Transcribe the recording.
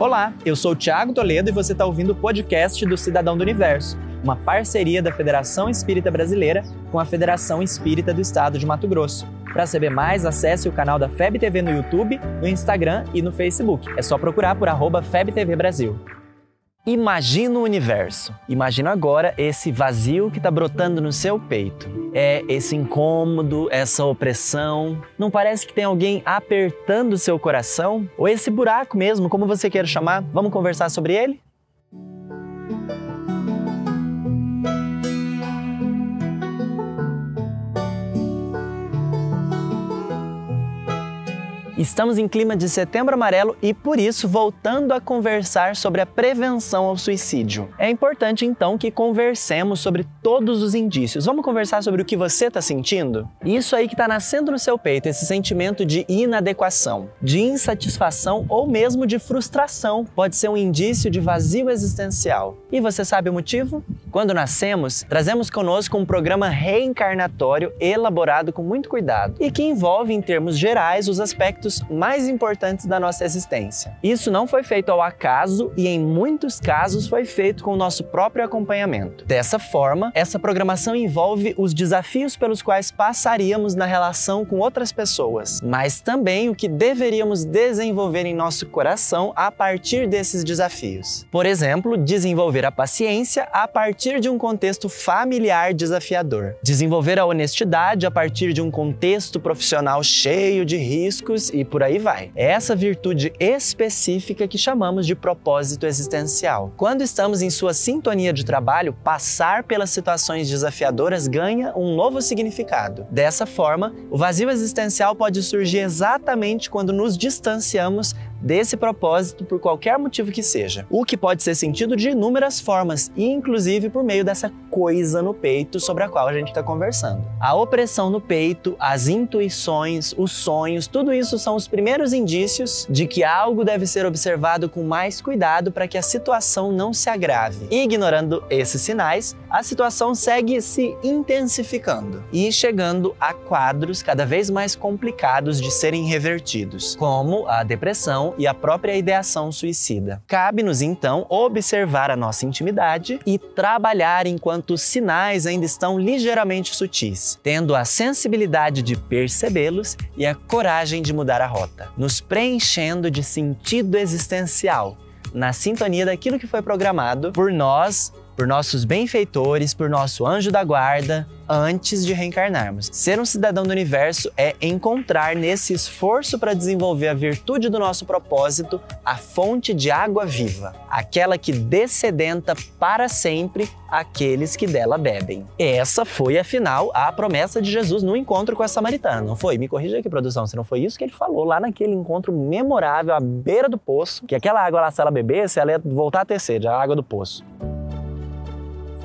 Olá, eu sou o Thiago Toledo e você está ouvindo o podcast do Cidadão do Universo, uma parceria da Federação Espírita Brasileira com a Federação Espírita do Estado de Mato Grosso. Para saber mais, acesse o canal da FEB TV no YouTube, no Instagram e no Facebook. É só procurar por arroba FebTV Brasil. Imagina o universo. Imagina agora esse vazio que está brotando no seu peito. É esse incômodo, essa opressão. Não parece que tem alguém apertando seu coração? Ou esse buraco mesmo, como você queira chamar? Vamos conversar sobre ele? Estamos em clima de setembro amarelo e, por isso, voltando a conversar sobre a prevenção ao suicídio. É importante, então, que conversemos sobre todos os indícios. Vamos conversar sobre o que você está sentindo? Isso aí que está nascendo no seu peito, esse sentimento de inadequação, de insatisfação ou mesmo de frustração, pode ser um indício de vazio existencial. E você sabe o motivo? Quando nascemos, trazemos conosco um programa reencarnatório elaborado com muito cuidado e que envolve, em termos gerais, os aspectos aspectos mais importantes da nossa existência. Isso não foi feito ao acaso e, em muitos casos, foi feito com o nosso próprio acompanhamento. Dessa forma, essa programação envolve os desafios pelos quais passaríamos na relação com outras pessoas, mas também o que deveríamos desenvolver em nosso coração a partir desses desafios. Por exemplo, desenvolver a paciência a partir de um contexto familiar desafiador, desenvolver a honestidade a partir de um contexto profissional cheio de riscos por aí vai. É essa virtude específica que chamamos de propósito existencial. Quando estamos em sua sintonia de trabalho, passar pelas situações desafiadoras ganha um novo significado. Dessa forma, o vazio existencial pode surgir exatamente quando nos distanciamos desse propósito por qualquer motivo que seja, o que pode ser sentido de inúmeras formas, inclusive por meio dessa coisa no peito sobre a qual a gente está conversando. A opressão no peito, as intuições, os sonhos, tudo isso são os primeiros indícios de que algo deve ser observado com mais cuidado para que a situação não se agrave. Ignorando esses sinais, a situação segue se intensificando e chegando a quadros cada vez mais complicados de serem revertidos, como a depressão e a própria ideação suicida. Cabe-nos então observar a nossa intimidade e trabalhar enquanto os sinais ainda estão ligeiramente sutis, tendo a sensibilidade de percebê-los e a coragem de mudar a rota, nos preenchendo de sentido existencial, na sintonia daquilo que foi programado por nós por nossos benfeitores, por nosso anjo da guarda, antes de reencarnarmos. Ser um cidadão do universo é encontrar nesse esforço para desenvolver a virtude do nosso propósito a fonte de água viva, aquela que descedenta para sempre aqueles que dela bebem. Essa foi, afinal, a promessa de Jesus no encontro com a samaritana, não foi? Me corrija aqui, produção, se não foi isso que ele falou lá naquele encontro memorável à beira do poço, que aquela água lá, se ela bebesse, ela ia voltar a ter sede, a água do poço.